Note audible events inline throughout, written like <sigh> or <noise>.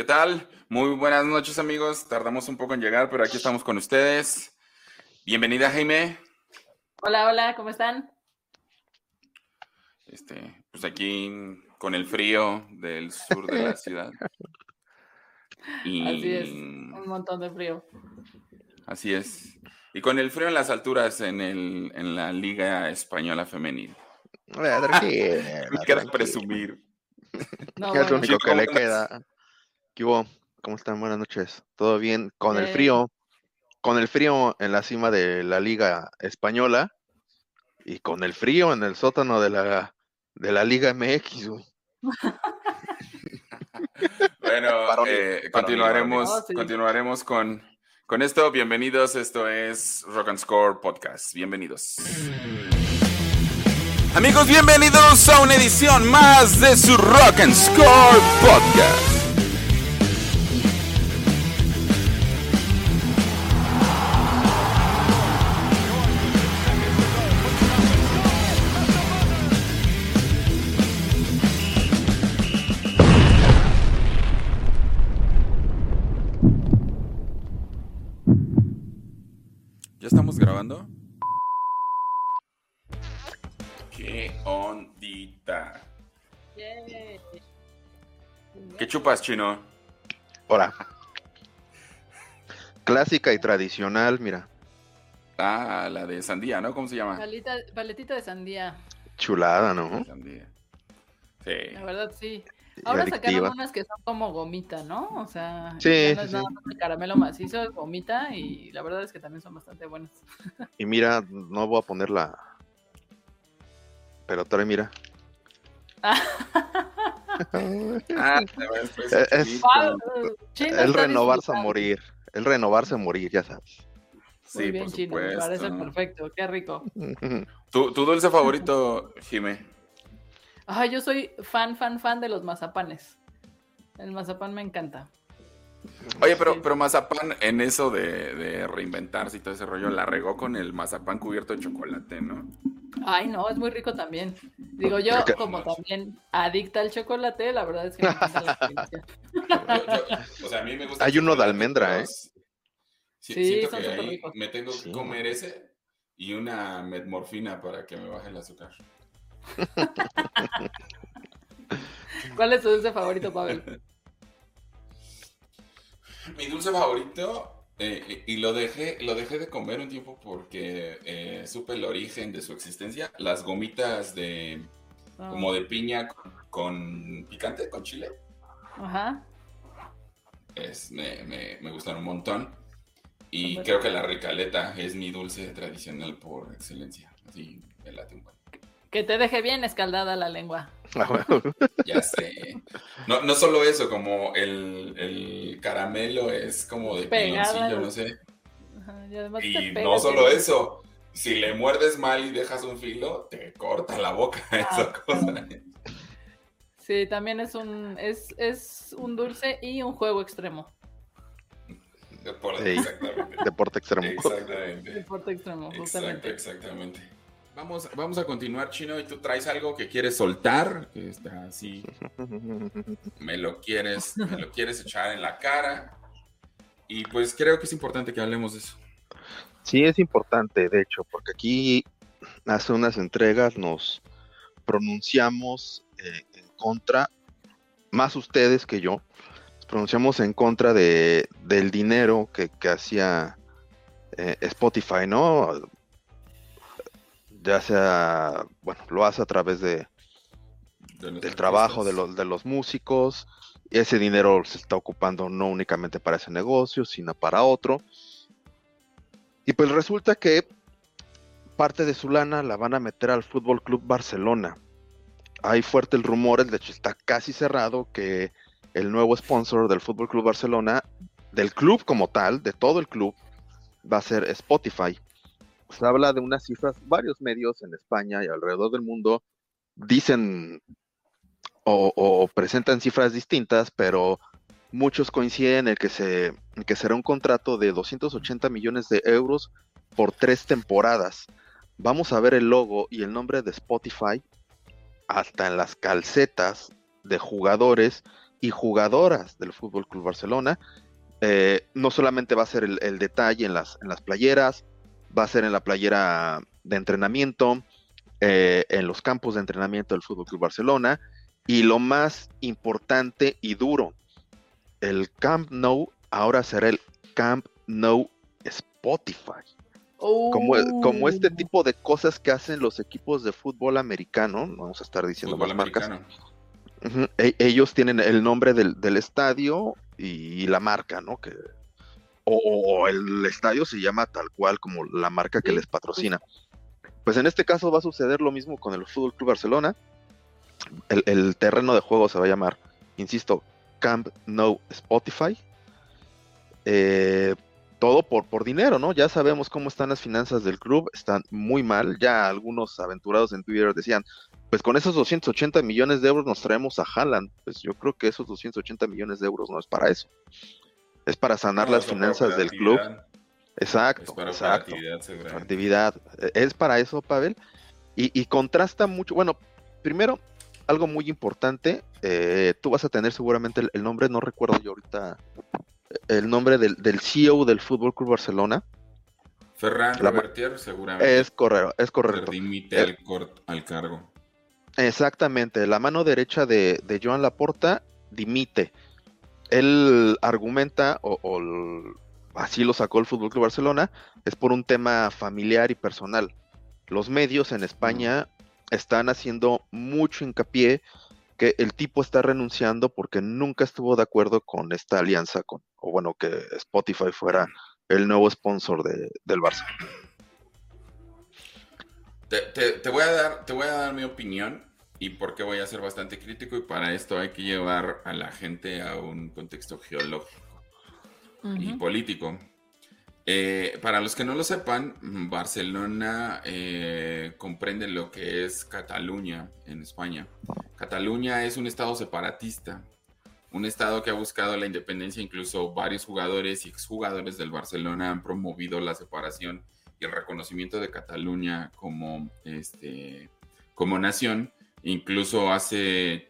¿Qué tal? Muy buenas noches amigos. Tardamos un poco en llegar, pero aquí estamos con ustedes. Bienvenida Jaime. Hola, hola, ¿cómo están? Este, pues aquí con el frío del sur de la ciudad. <laughs> Así es, un montón de frío. Así es. Y con el frío en las alturas en, el, en la Liga Española Femenil. Me <laughs> presumir. No, es lo único que le queda. ¿Qué hubo? ¿Cómo están? Buenas noches. ¿Todo bien? Con el frío, con el frío en la cima de la Liga Española y con el frío en el sótano de la, de la Liga MX, <laughs> bueno, eh, continuaremos, continuaremos con, con esto. Bienvenidos, esto es Rock and Score Podcast. Bienvenidos. Amigos, bienvenidos a una edición más de su Rock and Score Podcast. ¿Qué ondita? ¿Qué chupas, chino? Hola. Clásica y tradicional, mira. Ah, la de sandía, ¿no? ¿Cómo se llama? paletita de sandía. Chulada, ¿no? Sí. La verdad, sí. Ahora sacaron unas que son como gomita, ¿no? O sea, no es nada más de caramelo macizo, es gomita y la verdad es que también son bastante buenas. <laughs> Y mira, no voy a ponerla, pero trae, mira. ah, <laughs> es, el renovarse a morir, el renovarse a morir, ya sabes. Sí, Muy bien, Chino, me parece perfecto, qué rico. ¿Tu, tu dulce <laughs> favorito, Jime? Ajá, yo soy fan, fan, fan de los mazapanes. El mazapán me encanta. Oye, pero, pero mazapán en eso de, reinventarse y todo ese rollo, la regó con el mazapán cubierto de chocolate, ¿no? Ay, no, es muy rico también. Digo, yo como también adicta al chocolate, la verdad es que me encanta la o sea, a mí me gusta. Hay uno de almendra, ¿eh? Sí, sí son que ahí me tengo que comer ese y una metmorfina para que me baje el azúcar. ¿Cuál es tu dulce favorito, Pavel? Mi dulce favorito, eh, y lo dejé, lo dejé de comer un tiempo porque eh, supe el origen de su existencia. Las gomitas de como de piña con, picante, con chile. Ajá. Es, me, me, gustan un montón. Y creo que la ricaleta es mi dulce tradicional por excelencia. Así me late un que te deje bien escaldada la lengua. Ah, ya sé. No, no solo eso, como el, el caramelo es como de piloncillo, no sé. y, no solo eso, si le muerdes mal y dejas un filo, te corta la boca <laughs> ah. esa cosa. Sí, también es un, es, es un dulce y un juego extremo. Deporte, exactamente. Deporte extremo. Exactamente. Deporte extremo, justamente. exactamente. Vamos, vamos a continuar, Chino, y tú traes algo que quieres soltar, que está así, <laughs> me lo quieres, me lo quieres echar en la cara, y pues creo que es importante que hablemos de eso. Sí, es importante, de hecho, porque aquí hace unas entregas nos pronunciamos eh, en contra, más ustedes que yo, nos pronunciamos en contra de, del dinero que, hacía eh, Spotify, ¿no? Ya sea, bueno, lo hace a través de, del trabajo de los, de los músicos, y ese dinero se está ocupando no únicamente para ese negocio, sino para otro. Y pues resulta que parte de su lana la van a meter al Fútbol Club Barcelona. Hay fuertes rumores, de hecho está casi cerrado, que el nuevo sponsor del Fútbol Club Barcelona, del club como tal, de todo el club, va a ser Spotify se habla de unas cifras, varios medios en España y alrededor del mundo dicen o, presentan cifras distintas, pero muchos coinciden en que, se, que será un contrato de 280 millones de euros por tres temporadas. Vamos a ver el logo y el nombre de Spotify hasta en las calcetas de jugadores y jugadoras del Fútbol Club Barcelona. Eh, no solamente va a ser el, detalle en las, en las playeras, va a ser en la playera de entrenamiento, eh, en los campos de entrenamiento del Fútbol Club Barcelona. Y lo más importante y duro, el Camp Nou ahora será el Camp Nou Spotify. Como, como, este oh. tipo de cosas que hacen los equipos de fútbol americano, vamos a estar diciendo más marcas. E, ellos tienen el nombre del, estadio y, la marca, ¿no? Que, o, el estadio se llama tal cual como la marca que les patrocina. Pues en este caso va a suceder lo mismo con el Fútbol Club Barcelona. El, el terreno de juego se va a llamar, insisto, Camp No Spotify. Eh, todo por, por dinero, ¿no? Ya sabemos cómo están las finanzas del club, están muy mal. Ya algunos aventurados en Twitter decían, pues con esos 280 millones de euros nos traemos a Haaland. Pues yo creo que esos 280 millones de euros no es para eso. Es para sanar las finanzas del club. Exacto, es para actividad, actividad. Es para eso, Pavel. Y, contrasta mucho. Bueno, primero, algo muy importante. Eh, tú vas a tener seguramente el, nombre, no recuerdo yo ahorita el nombre del, del CEO del Fútbol Club Barcelona. Ferran Revertier, seguramente. Es correcto, es correcto. Dimite eh, al, cargo. Exactamente, la mano derecha de, de Joan Laporta dimite. Él argumenta, o, así lo sacó el Fútbol Club Barcelona, es por un tema familiar y personal. Los medios en España están haciendo mucho hincapié que el tipo está renunciando porque nunca estuvo de acuerdo con esta alianza, con, o bueno, que Spotify fuera el nuevo sponsor de, del Barça. Te, voy a dar, te voy a dar mi opinión y por qué voy a ser bastante crítico y para esto hay que llevar a la gente a un contexto geológico y político. Eh, para los que no lo sepan, Barcelona eh, comprende lo que es Cataluña en España. Cataluña es un estado separatista, un estado que ha buscado la independencia, incluso varios jugadores y exjugadores del Barcelona han promovido la separación y el reconocimiento de Cataluña como, este, como nación. Incluso hace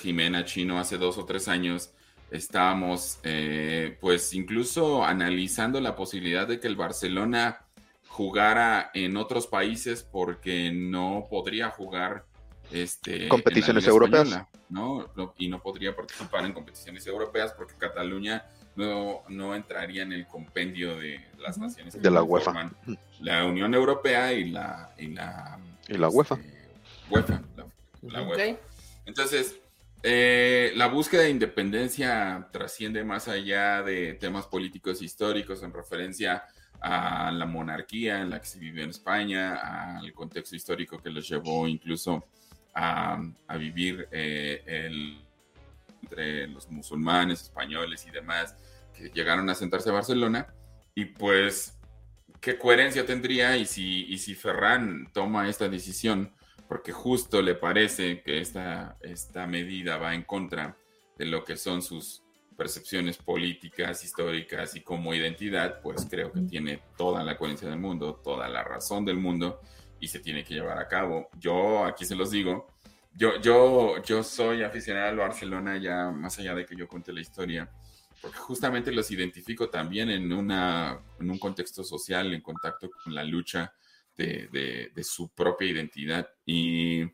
Jimena Chino, hace dos o tres años, estábamos eh, pues incluso analizando la posibilidad de que el Barcelona jugara en otros países porque no podría jugar este, competiciones europeas. ¿no? Y no podría participar en competiciones europeas porque Cataluña no, no entraría en el compendio de las naciones de la UEFA. La Unión Europea y la, y la, ¿Y la UEFA. Este, UEFA, la, UEFA. Entonces, eh, la búsqueda de independencia trasciende más allá de temas políticos históricos en referencia a la monarquía en la que se vive en España, al contexto histórico que los llevó incluso a, vivir eh, entre los musulmanes, españoles y demás que llegaron a sentarse a Barcelona. Y pues, ¿qué coherencia tendría? Y si, y si Ferran toma esta decisión porque justo le parece que esta, esta medida va en contra de lo que son sus percepciones políticas, históricas y como identidad, pues creo que tiene toda la coherencia del mundo, toda la razón del mundo y se tiene que llevar a cabo. Yo aquí se los digo, yo, yo, yo soy aficionado al Barcelona ya más allá de que yo cuente la historia, porque justamente los identifico también en, una, en un contexto social, en contacto con la lucha de, su propia identidad. Y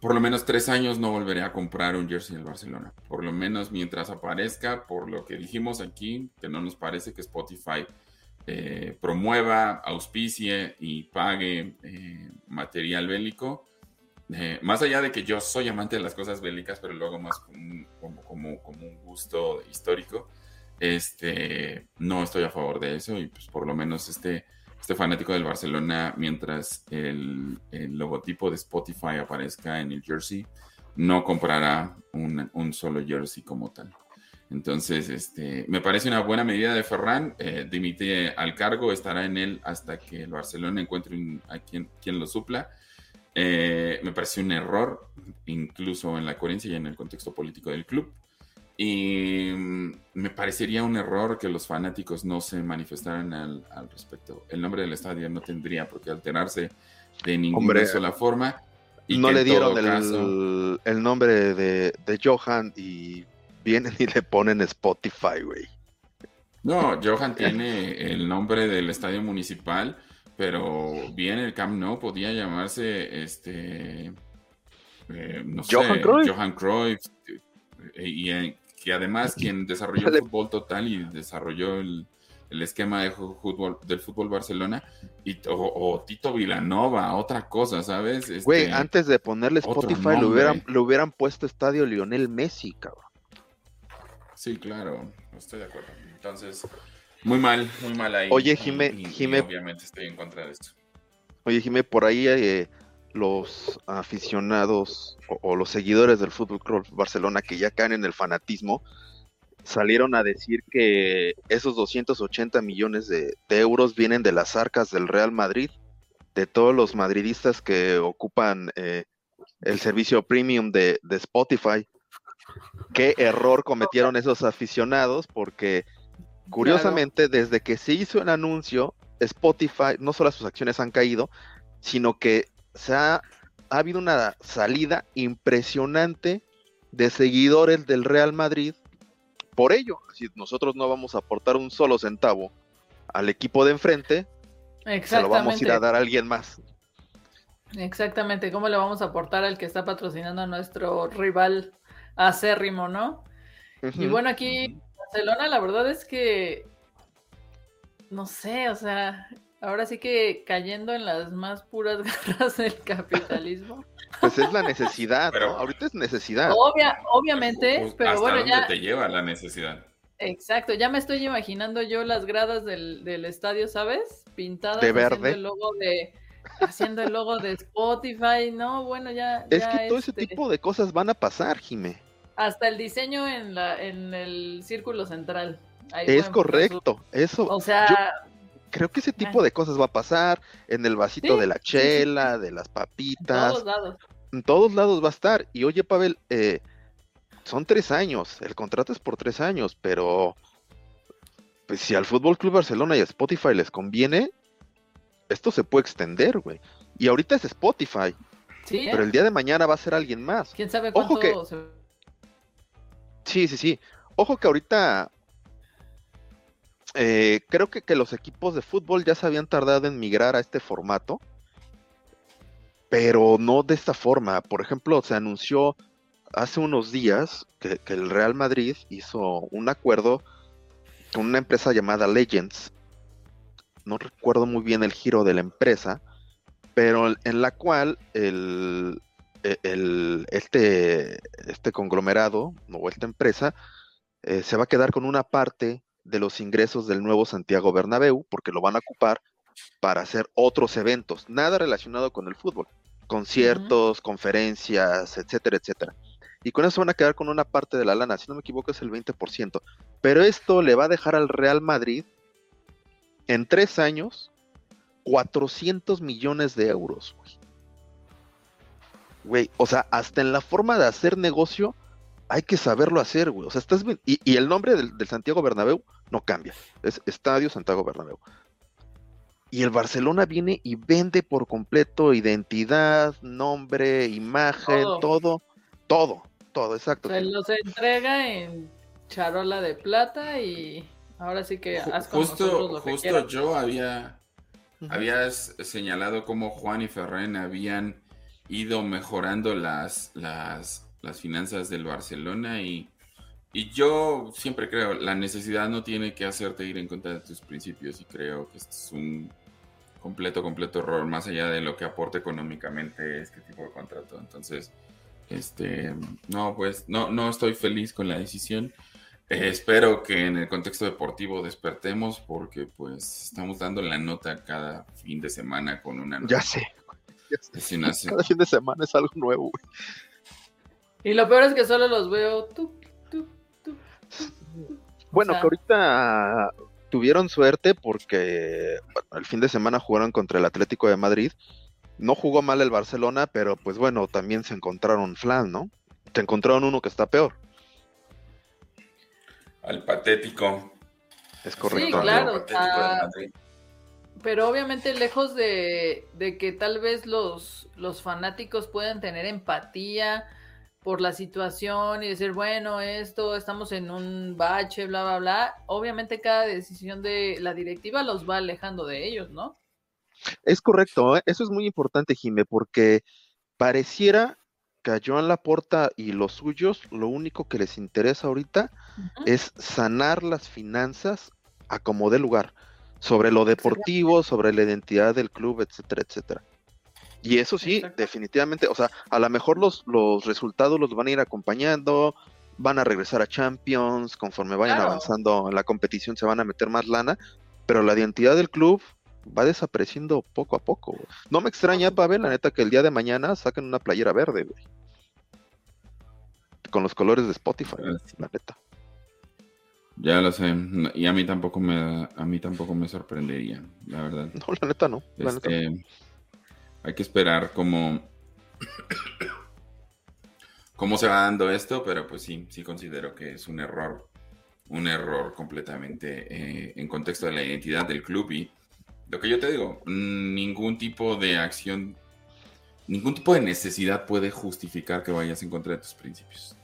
por lo menos tres años no volveré a comprar un jersey del Barcelona. Por lo menos mientras aparezca, por lo que dijimos aquí, que no nos parece que Spotify eh, promueva, auspicie y pague eh, material bélico. Eh, más allá de que yo soy amante de las cosas bélicas, pero luego más como, como, como, un gusto histórico, este, no estoy a favor de eso y pues por lo menos este este fanático del Barcelona, mientras el, logotipo de Spotify aparezca en el jersey, no comprará un, solo jersey como tal. Entonces, este, me parece una buena medida de Ferran. Eh, dimite al cargo, estará en él hasta que el Barcelona encuentre a quien, quien lo supla. Eh, me parece un error, incluso en la coherencia y en el contexto político del club. Y mm, me parecería un error que los fanáticos no se manifestaran al, respecto. El nombre del estadio no tendría por qué alterarse de ninguna sola forma. no le dieron el, nombre de, de Johan y vienen y le ponen Spotify, güey. No, Johan tiene el nombre del estadio municipal, pero bien el Camp Nou podía llamarse este eh, no Johan sé, Cruyff. Johan Cruyff eh, y, eh, que además <laughs> quien desarrolló el fútbol total y desarrolló el, esquema de fútbol, del fútbol Barcelona y, o, Tito Vilanova, otra cosa, ¿sabes? Güey, este, antes de ponerle Spotify lo hubieran, lo hubieran puesto estadio Lionel Messi, cabrón. Sí, claro, estoy de acuerdo. Entonces, muy mal, muy mal ahí. Oye, Jime, obviamente estoy en contra de esto. Oye, Jime, por ahí eh, los aficionados o, los seguidores del Fútbol Club Barcelona que ya caen en el fanatismo salieron a decir que esos 280 millones de, euros vienen de las arcas del Real Madrid, de todos los madridistas que ocupan eh, el servicio premium de, de Spotify. Qué error cometieron esos aficionados, porque curiosamente desde que se hizo el anuncio, Spotify, no solo sus acciones han caído, sino que se ha, habido una salida impresionante de seguidores del Real Madrid. Por ello, si nosotros no vamos a aportar un solo centavo al equipo de enfrente, se lo vamos a ir a dar a alguien más. Exactamente, ¿cómo le vamos a aportar al que está patrocinando a nuestro rival acérrimo, ¿no? Y bueno, aquí Barcelona, la verdad es que no sé, o sea, ahora sí que cayendo en las más puras <laughs> garras del capitalismo. Pues es la necesidad, pero ahorita es necesidad. obviamente, pues, pero bueno, dónde ya te lleva la necesidad. Exacto, ya me estoy imaginando yo las gradas del, del estadio, ¿sabes? Pintadas de verde. el logo de haciendo el logo de Spotify, ¿no? Bueno, ya. Es que todo ese este tipo de cosas van a pasar, Jime. Hasta el diseño en, la, en el círculo central. es correcto, eso. O sea. Creo que ese tipo de cosas va a pasar en el vasito de la chela, de las papitas. En todos lados. En todos lados va a estar. Y oye, Pavel, eh, son tres años. El contrato es por tres años, pero pues si al Fútbol Club Barcelona y a Spotify les conviene, esto se puede extender, güey. Y ahorita es Spotify. Sí, pero el día de mañana va a ser alguien más. ¿Quién sabe cuánto Ojo que... Sí, sí, sí. Ojo que ahorita eh, creo que, que, los equipos de fútbol ya se habían tardado en migrar a este formato, pero no de esta forma. Por ejemplo, se anunció hace unos días que, el Real Madrid hizo un acuerdo con una empresa llamada Legends. No recuerdo muy bien el giro de la empresa, pero en la cual el, e, el, este, este conglomerado o esta empresa eh, se va a quedar con una parte de los ingresos del nuevo Santiago Bernabéu porque lo van a ocupar para hacer otros eventos, nada relacionado con el fútbol, conciertos, conferencias, etcétera, etcétera. Y con eso van a quedar con una parte de la lana, si no me equivoco es el 20%. Pero esto le va a dejar al Real Madrid en tres años 400 millones de euros. Güey, o sea, hasta en la forma de hacer negocio hay que saberlo hacer, güey. O sea, estás y, y el nombre del, Santiago Bernabéu no cambia. Es Estadio Santiago Bernabéu. Y el Barcelona viene y vende por completo identidad, nombre, imagen, todo, todo, todo, exacto. Se los entrega en charola de plata y ahora sí que haz justo, lo justo yo había, habías señalado cómo Juan y Ferren habían ido mejorando las, las, las finanzas del Barcelona y, y, yo siempre creo, la necesidad no tiene que hacerte ir en contra de tus principios y creo que este es un completo, completo error, más allá de lo que aporte económicamente este tipo de contrato. Entonces, este, no, pues no, no estoy feliz con la decisión. Eh, espero que en el contexto deportivo despertemos porque pues estamos dando la nota cada fin de semana con una Ya sé. <laughs> Cada fin de semana es algo nuevo, Y lo peor es que solo los veo tú, tú, tú. Bueno, que ahorita tuvieron suerte porque el fin de semana jugaron contra el Atlético de Madrid. No jugó mal el Barcelona, pero pues bueno, también se encontraron flan, ¿no? Se encontraron uno que está peor. Al patético. Es correcto. Sí, claro. pero obviamente lejos de, de, que tal vez los, los fanáticos puedan tener empatía por la situación y decir, bueno, esto, estamos en un bache, bla, bla, bla, obviamente cada decisión de la directiva los va alejando de ellos, ¿no? Es correcto, ¿eh? eso es muy importante, Jime, porque pareciera que a Joan Laporta y los suyos lo único que les interesa ahorita es sanar las finanzas a como dé lugar, sobre lo deportivo, sobre la identidad del club, etcétera, etcétera. Y eso sí, definitivamente, o sea, a lo mejor los, los resultados los van a ir acompañando, van a regresar a Champions, conforme vayan avanzando en la competición se van a meter más lana, pero la identidad del club va desapareciendo poco a poco. No me extraña, Pavel, la neta, que el día de mañana saquen una playera verde, güey. Con los colores de Spotify, ah, la neta. Ya lo sé, y a mí tampoco me a mí tampoco me sorprendería, la verdad. No, la neta no. La neta no. Hay que esperar cómo, cómo se va dando esto, pero pues sí, sí considero que es un error, un error completamente eh, en contexto de la identidad del club y lo que yo te digo, ningún tipo de acción, ningún tipo de necesidad puede justificar que vayas en contra de tus principios.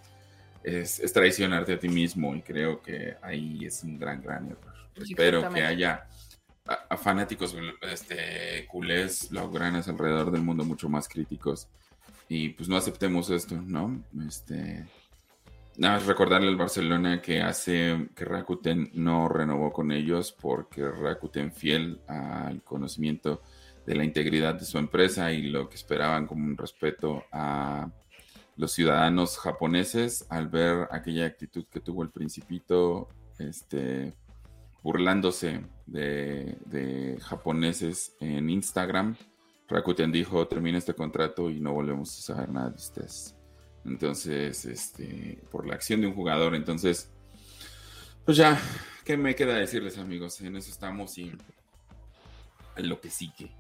Es, traicionarte a ti mismo y creo que ahí es un gran, gran error. Espero que haya a, fanáticos este, culés, blaugranas alrededor del mundo mucho más críticos. Y pues no aceptemos esto, ¿no? Este, nada más recordarle al Barcelona que hace que Rakuten no renovó con ellos porque Rakuten fiel al conocimiento de la integridad de su empresa y lo que esperaban como un respeto a los ciudadanos japoneses al ver aquella actitud que tuvo el principito este burlándose de, japoneses en Instagram. Rakuten dijo, termina este contrato y no volvemos a saber nada de ustedes. Entonces, este, por la acción de un jugador, entonces, pues ya, ¿qué me queda decirles amigos? En eso estamos y lo que sigue.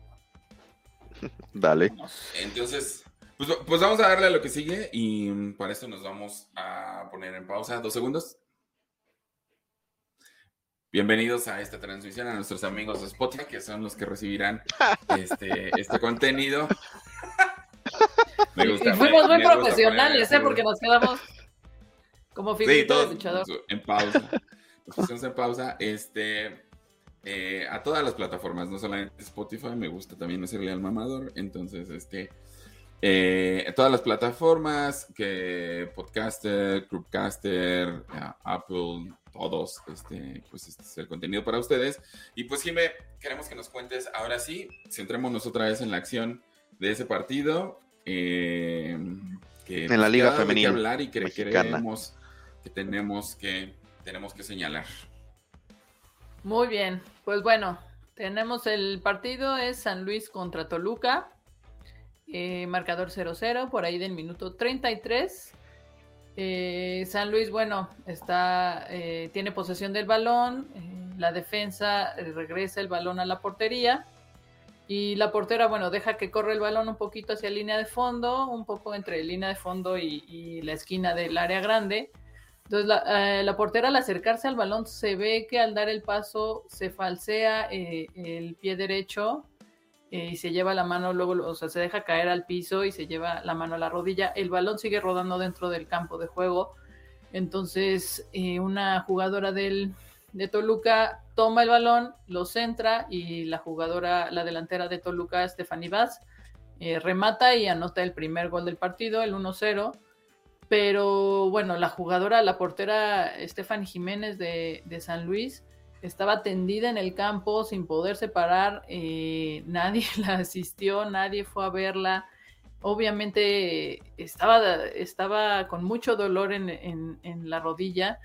<laughs> Dale. Entonces, pues, pues vamos a darle a lo que sigue y para esto nos vamos a poner en pausa dos segundos. Bienvenidos a esta transmisión a nuestros amigos de Spotify, que son los que recibirán este, este contenido. Me gusta, y fuimos muy profesionales, ¿eh? Porque nos quedamos como figuritas sí, En pausa. Nos pusimos en pausa. Este, eh, a todas las plataformas, no solamente Spotify, me gusta también hacerle al mamador. Entonces, este, eh, todas las plataformas que Podcaster, Groupcaster, Apple, todos, este, pues este es el contenido para ustedes. Y pues Jime, queremos que nos cuentes, ahora sí, centrémonos otra vez en la acción de ese partido. Eh, que en la Liga Femenina. Que hablar y que queremos, que tenemos que, tenemos que señalar. Muy bien, pues bueno, tenemos el partido, es San Luis contra Toluca. Eh, marcador 0-0, por ahí del minuto 33. Eh, San Luis, bueno, está, eh, tiene posesión del balón, eh, la defensa regresa el balón a la portería y la portera, bueno, deja que corre el balón un poquito hacia línea de fondo, un poco entre línea de fondo y, la esquina del área grande. Entonces la, la, portera al acercarse al balón se ve que al dar el paso se falsea el pie derecho eh, y se lleva la mano, luego, o sea, se deja caer al piso y se lleva la mano a la rodilla. El balón sigue rodando dentro del campo de juego. Entonces, eh, una jugadora del, de Toluca toma el balón, lo centra y la jugadora, la delantera de Toluca, Stephanie Vaz, eh, remata y anota el primer gol del partido, el 1-0. Pero bueno, la jugadora, la portera Stephanie Jiménez de, de San Luis, estaba tendida en el campo sin poder separar, eh, <laughs> nadie la asistió, nadie fue a verla. Obviamente estaba, estaba con mucho dolor en, la rodilla.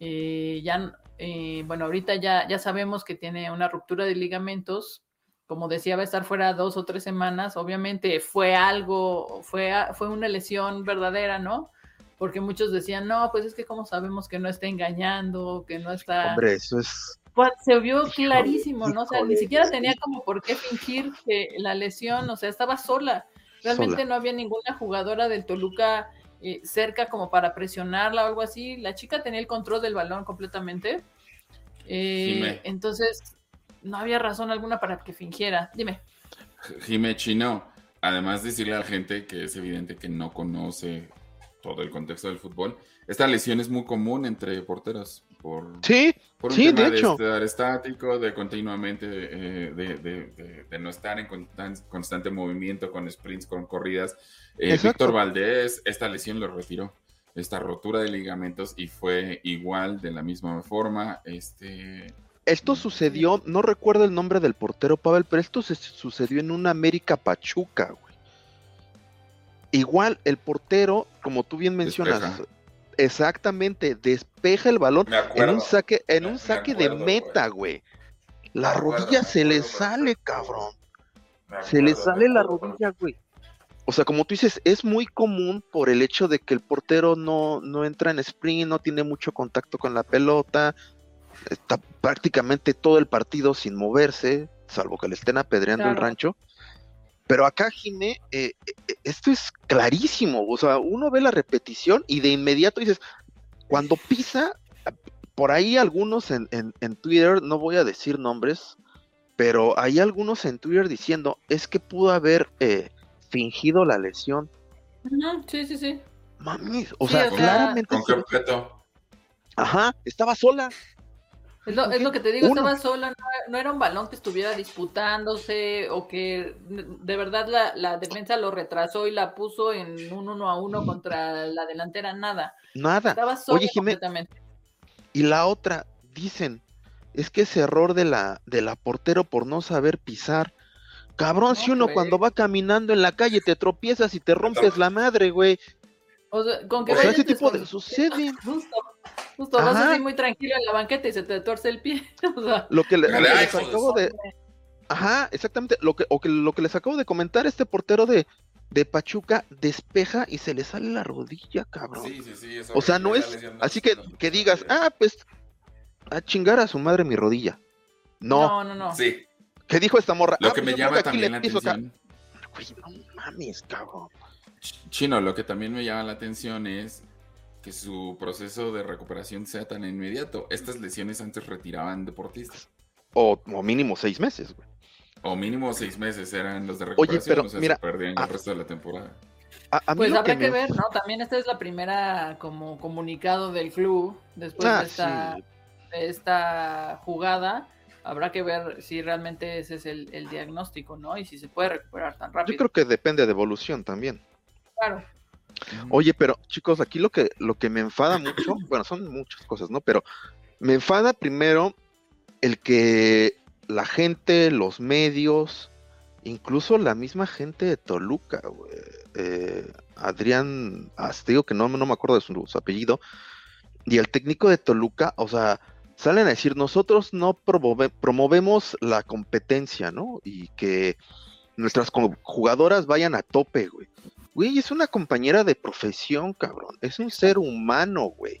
Eh, ya, eh, bueno, ahorita ya, ya sabemos que tiene una ruptura de ligamentos. Como decía, va a estar fuera dos o tres semanas. Obviamente fue algo, fue, fue una lesión verdadera, ¿no? Porque muchos decían, no, pues es que como sabemos que no está engañando, que no está... Hombre, eso es se vio clarísimo, ¿no? O sea, ni siquiera tenía como por qué fingir que la lesión, o sea, estaba sola. Realmente no había ninguna jugadora del Toluca eh, cerca como para presionarla o algo así. La chica tenía el control del balón completamente. Eh, entonces, no había razón alguna para que fingiera. Dime. Jime Chino, además decirle a la gente que es evidente que no conoce todo el contexto del fútbol, esta lesión es muy común entre porteros. Por, sí, por un sí, tema de hecho. estar estático, de continuamente, eh, de, no estar en constante movimiento con sprints, con corridas. Eh, Víctor Valdés, esta lesión lo retiró, esta rotura de ligamentos y fue igual, de la misma forma. Este, esto sucedió, no recuerdo el nombre del portero, Pavel, pero esto se sucedió en una América Pachuca, güey. Igual el portero, como tú bien mencionas, exactamente, despeja el balón en un saque, en un saque de meta, güey. La rodilla se le sale, cabrón. Se le sale la rodilla, güey. O sea, como tú dices, es muy común por el hecho de que el portero no, no entra en sprint, no tiene mucho contacto con la pelota, está prácticamente todo el partido sin moverse, salvo que le estén apedreando el rancho. Pero acá, Jimé, eh, eh, esto es clarísimo. O sea, uno ve la repetición y de inmediato dices, cuando pisa, por ahí algunos en, en, Twitter, no voy a decir nombres, pero hay algunos en Twitter diciendo, es que pudo haber eh, fingido la lesión. sí, sí, sí. Mami, o, sea, claramente. Con Ajá, estaba sola. Es lo, que te digo, estaba sola, no, era un balón que estuviera disputándose o que de verdad la, defensa lo retrasó y la puso en un uno a uno contra la delantera, nada. Nada. Estaba sola Oye, completamente. Y la otra, dicen, es que ese error de la, de la portero por no saber pisar. Cabrón, si uno cuando va caminando en la calle te tropiezas y te rompes la madre, güey. O sea, con que ese tipo de sucede. <laughs> Justo, justo vas así muy tranquilo en la banqueta y se te tuerce el pie. <laughs> lo que, les acabo de. Ajá, exactamente. Lo que, o que, lo que les acabo de comentar, este portero de, de Pachuca despeja y se le sale la rodilla, cabrón. Sí, sí, sí, o sea, no es. Así que, que digas, ah, pues, a chingar a su madre mi rodilla. No. No, no, no. Sí. ¿Qué dijo esta morra? Lo ah, que pues me llama también la atención. Güey, no mames, cabrón. Chino, lo que también me llama la atención es que su proceso de recuperación sea tan inmediato. Estas lesiones antes retiraban deportistas. O, mínimo seis meses, güey. O mínimo seis meses eran los de recuperación, Oye, pero, mira, se perdían el resto de la temporada. pues habrá que, ver, ¿no? También esta es la primera como comunicado del club después de, ah, esta, de, esta, jugada. Habrá que ver si realmente ese es el, el diagnóstico, ¿no? Y si se puede recuperar tan rápido. Yo creo que depende de evolución también. Claro. Oye, pero chicos, aquí lo que, lo que me enfada mucho, <clears throat> bueno, son muchas cosas, ¿no? Pero me enfada primero el que la gente, los medios, incluso la misma gente de Toluca, eh, Adrián Asteo, que no, no me acuerdo de su, apellido, y el técnico de Toluca, o sea, salen a decir, nosotros no promovemos la competencia, ¿no? Y que nuestras jugadoras vayan a tope, güey. Güey, es una compañera de profesión, cabrón. Es un ser humano, güey.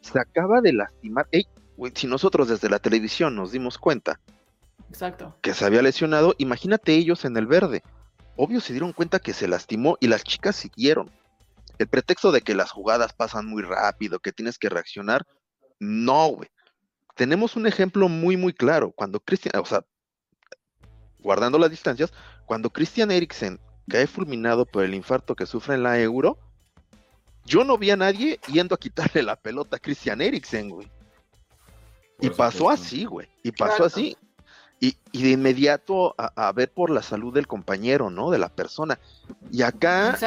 Se acaba de lastimar. Ey, güey, si nosotros desde la televisión nos dimos cuenta Exacto. que se había lesionado, imagínate ellos en el verde. Obvio se dieron cuenta que se lastimó y las chicas siguieron. El pretexto de que las jugadas pasan muy rápido, que tienes que reaccionar, no, güey. Tenemos un ejemplo muy, muy claro. Cuando Cristian, o sea, guardando las distancias, cuando Christian Eriksen cae fulminado por el infarto que sufre en la Euro, yo no vi a nadie yendo a quitarle la pelota a Christian Eriksen, güey. Y pasó así, güey. Y pasó así. Y, de inmediato a, ver por la salud del compañero, ¿no? De la persona. Y acá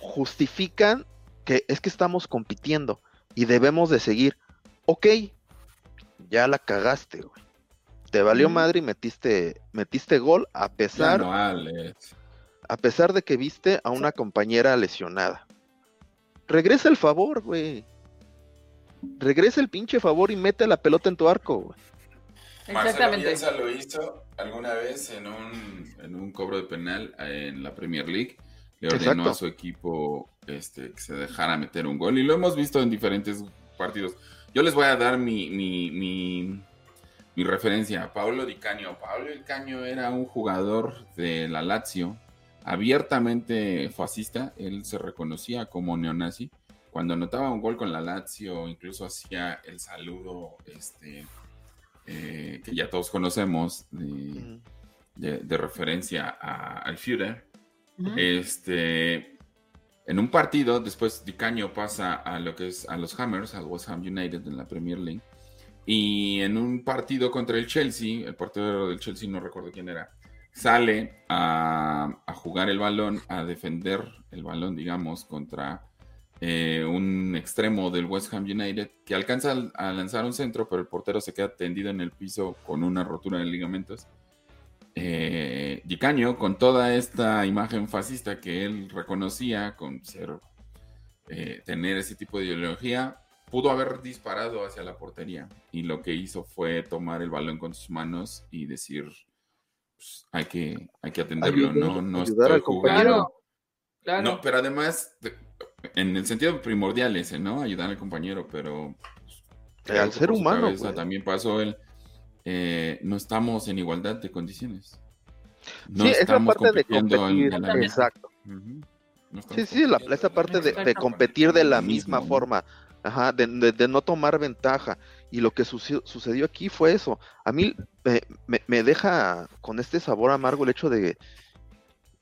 justifican que es que estamos compitiendo y debemos de seguir. Ok, ya la cagaste, güey. Te valió madre y metiste, metiste gol a pesar a pesar de que viste a una compañera lesionada. Regresa el favor, güey. Regresa el pinche favor y mete la pelota en tu arco, güey. Exactamente. Marcelo lo hizo alguna vez en un, en un cobro de penal en la Premier League. Le ordenó a su equipo este, que se dejara meter un gol y lo hemos visto en diferentes partidos. Yo les voy a dar mi, mi, mi, mi referencia. Pablo Di Canio. Pablo Di Canio era un jugador de la Lazio abiertamente fascista, él se reconocía como neonazi. Cuando anotaba un gol con la Lazio, incluso hacía el saludo este, eh, que ya todos conocemos de, referencia al Führer. Este, en un partido, después Di Caño pasa a lo que es a los Hammers, al West Ham United en la Premier League. Y en un partido contra el Chelsea, el portero del Chelsea no recuerdo quién era, sale a, jugar el balón, a defender el balón, digamos, contra eh, un extremo del West Ham United que alcanza a lanzar un centro, pero el portero se queda tendido en el piso con una rotura de ligamentos. Eh, Gicaño, con toda esta imagen fascista que él reconocía con ser, eh, tener ese tipo de ideología, pudo haber disparado hacia la portería y lo que hizo fue tomar el balón con sus manos y decir, pues, hay, que, hay que atenderlo, no, no estoy jugando. No, pero además, en el sentido primordial ese, ¿no? Ayudar al compañero, pero... Pues, al ser humano. También pasó el... Eh, no estamos en igualdad de condiciones. No sí, estamos esa parte de competir, exacto. sí, sí, la, esa parte de, de, competir de la misma forma. Ajá, de, no tomar ventaja. Y lo que sucedió, aquí fue eso. A mí me, deja con este sabor amargo el hecho de,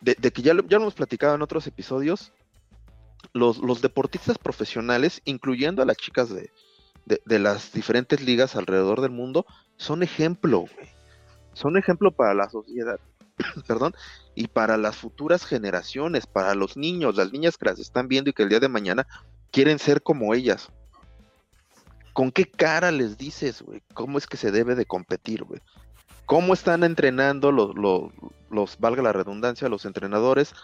que ya, ya lo hemos platicado en otros episodios. Los, los deportistas profesionales, incluyendo a las chicas de, de, las diferentes ligas alrededor del mundo, son ejemplo, Son ejemplo para la sociedad, <coughs> perdón, y para las futuras generaciones, para los niños, las niñas que las están viendo y que el día de mañana quieren ser como ellas. ¿Con qué cara les dices, güey? ¿Cómo es que se debe de competir, güey? ¿Cómo están entrenando los, los, valga la redundancia, los entrenadores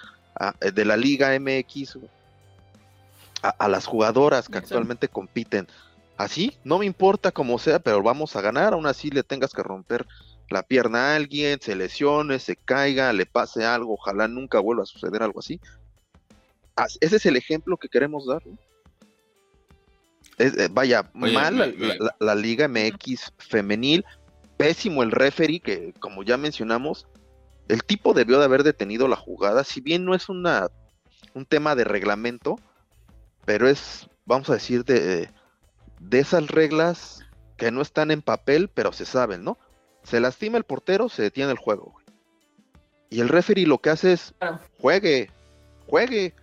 eh, de la Liga MX a, las jugadoras que actualmente compiten? Así, no me importa cómo sea, pero vamos a ganar, aún así le tengas que romper la pierna a alguien, se lesione, se caiga, le pase algo, ojalá nunca vuelva a suceder algo así. Ese es el ejemplo que queremos dar. ¿no? Eh, vaya, mal la, Liga MX femenil, pésimo el referee, que como ya mencionamos, el tipo debió de haber detenido la jugada, si bien no es una un tema de reglamento, pero es, vamos a decir, de, de esas reglas que no están en papel, pero se saben, ¿no? Se lastima el portero, se detiene el juego. Y el referee lo que hace es, juegue, juegue,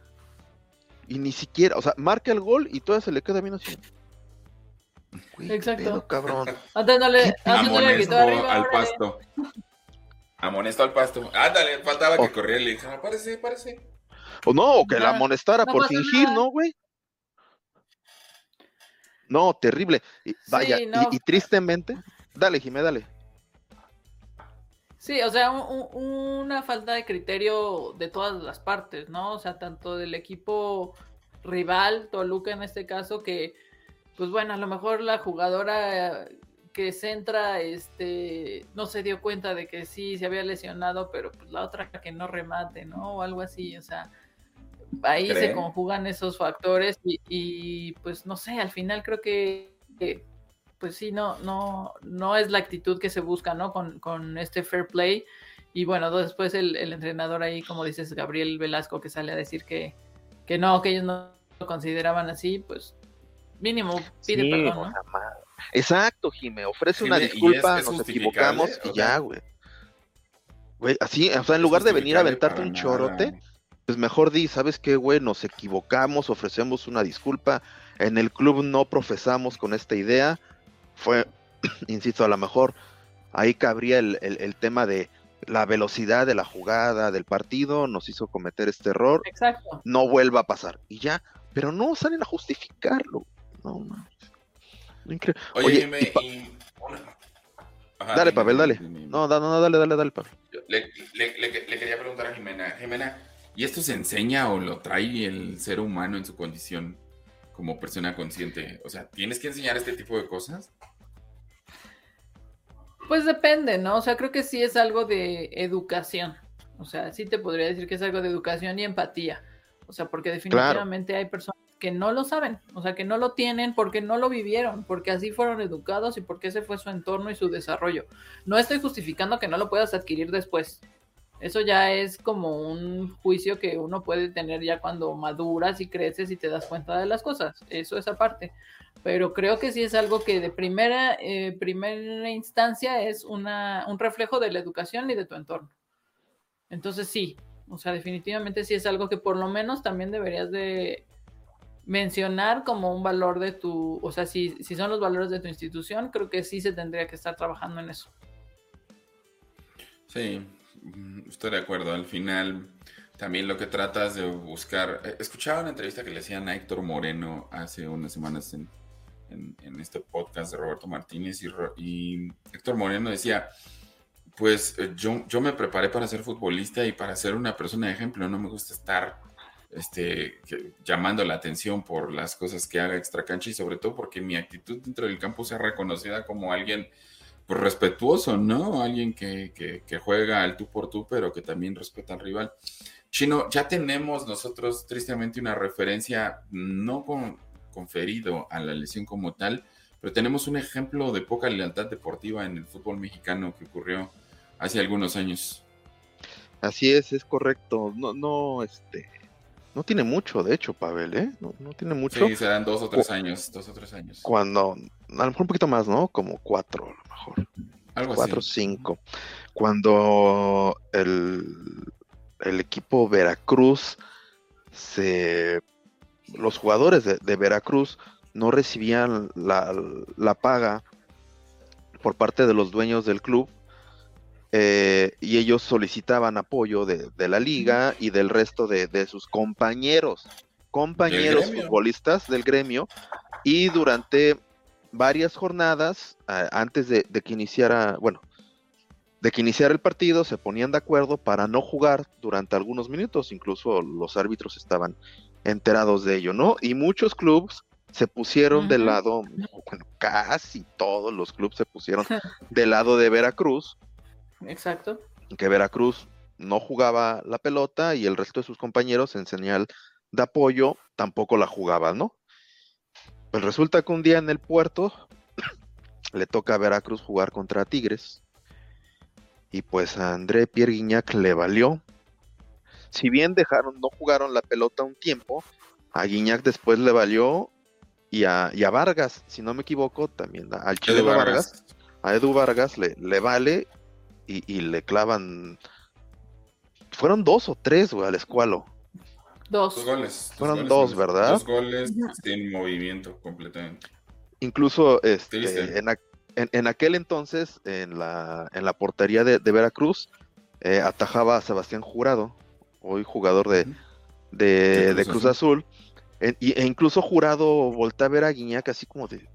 y ni siquiera, o sea, marca el gol y todo se le queda bien así. Exacto. cabrón. Antes no le, al pasto. Amonesto al pasto. Ándale, faltaba que corriera y le dije, parece, parece. O no, que la amonestara por fingir, ¿no, güey? No, terrible. Y, vaya, y, tristemente, dale, Jimé, dale. Sí, o sea, una falta de criterio de todas las partes, ¿no? O sea, tanto del equipo rival, Toluca en este caso, que, pues bueno, a lo mejor la jugadora que centra, este, no se dio cuenta de que sí se había lesionado, pero pues la otra que no remate, ¿no? O algo así, o sea, ahí se conjugan esos factores y, y, pues no sé, al final creo que pues sí, no, no, no es la actitud que se busca, ¿no? Con, este fair play. Y bueno, después el, entrenador ahí, como dices, Gabriel Velasco, que sale a decir que, que no, que ellos no lo consideraban así, pues mínimo pide perdón, ¿no? Exacto, Jime, ofrece una disculpa, nos equivocamos y ya, güey. Güey, así, o sea, en lugar de venir a aventarte un chorote, pues mejor di, ¿sabes qué, güey? Nos equivocamos, ofrecemos una disculpa. En el club no profesamos con esta idea fue, <clears throat> insisto, a lo mejor ahí cabría el, tema de la velocidad de la jugada del partido, nos hizo cometer este error, Exacto. no vuelva a pasar. Y ya, pero no salen a justificarlo. No, no. Increíble. Oye, Oye dale, Pavel, dale. No, no, no, dale, dale, dale, Pavel. Le, quería preguntar a Jimena, Jimena, ¿y esto se enseña o lo trae el ser humano en su condición como persona consciente? O sea, ¿tienes que enseñar este tipo de cosas? Pues depende, ¿no? O sea, creo que sí es algo de educación. O sea, sí te podría decir que es algo de educación y empatía. O sea, porque definitivamente hay personas que no lo saben, o sea, que no lo tienen porque no lo vivieron, porque así fueron educados y porque ese fue su entorno y su desarrollo. No estoy justificando que no lo puedas adquirir después. Eso ya es como un juicio que uno puede tener ya cuando maduras y creces y te das cuenta de las cosas. Eso es aparte. Pero creo que sí es algo que de primera, eh, primera instancia es una, un reflejo de la educación y de tu entorno. Entonces sí, o sea, definitivamente sí es algo que por lo menos también deberías de mencionar como un valor de tu, o sea, si, si son los valores de tu institución, creo que sí se tendría que estar trabajando en eso. Sí, estoy de acuerdo. Al final, también lo que tratas de buscar. Eh, escuchaba una entrevista que le hacían a Héctor Moreno hace unas semanas en, este podcast de Roberto Martínez y, Héctor Moreno decía. Pues eh, yo, yo me preparé para ser futbolista y para ser una persona de ejemplo. No me gusta estar este, llamando la atención por las cosas que haga extra cancha y sobre todo porque mi actitud dentro del campo sea reconocida como alguien pues, respetuoso, ¿no? Alguien que, que, juega al tú por tú, pero que también respeta al rival. Chino, ya tenemos nosotros tristemente una referencia no conferido a la lesión como tal, pero tenemos un ejemplo de poca lealtad deportiva en el fútbol mexicano que ocurrió hace algunos años. Así es, es correcto. No, no, este, no tiene mucho, de hecho, Pavel, ¿eh? No, tiene mucho. Sí, serán dos o tres años, dos o tres años. Cuando, a lo mejor un poquito más, ¿no? Como cuatro, a lo mejor. Algo cuatro o cinco. Cuando el, el, equipo Veracruz se... Los jugadores de, Veracruz no recibían la, la paga por parte de los dueños del club eh, y ellos solicitaban apoyo de, la liga y del resto de, sus compañeros, compañeros futbolistas del gremio, y durante varias jornadas, antes de, que iniciara, bueno, de que iniciara el partido, se ponían de acuerdo para no jugar durante algunos minutos, incluso los árbitros estaban enterados de ello, ¿no? Y muchos clubes se pusieron del lado, bueno, casi todos los clubes se pusieron del lado de Veracruz Exacto. Que Veracruz no jugaba la pelota y el resto de sus compañeros en señal de apoyo tampoco la jugaban, ¿no? Pues resulta que un día en el puerto le toca a Veracruz jugar contra Tigres y pues a André Pierre Guignac le valió. Si bien dejaron, no jugaron la pelota un tiempo, a Guignac después le valió y a, Vargas, si no me equivoco, también al Chile Vargas. a Edu Vargas le, le vale y, le clavan. Fueron dos o tres, güey, al escualo. Dos. dos goles. Fueron dos, ¿verdad? Dos goles sin movimiento completamente. Incluso este, en, aquel entonces, en la, en la portería de, Veracruz, eh, atajaba a Sebastián Jurado, hoy jugador de, de, Cruz, Azul. E, incluso Jurado voltea a ver a Guiñac así como de,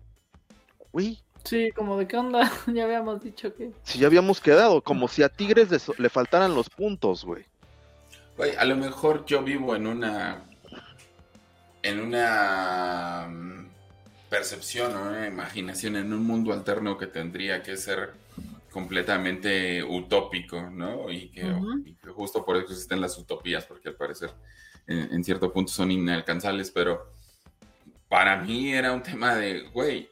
uy, Sí, como de qué onda, <laughs> ya habíamos dicho que. Sí, ya habíamos quedado, como si a Tigres le, faltaran los puntos, güey. Güey, a lo mejor yo vivo en una. En una mm, percepción, o una imaginación, en un mundo alterno que tendría que ser completamente utópico, ¿no? Y que, justo por eso existen las utopías, porque al parecer en, en cierto punto son inalcanzables, pero para mí era un tema de, güey,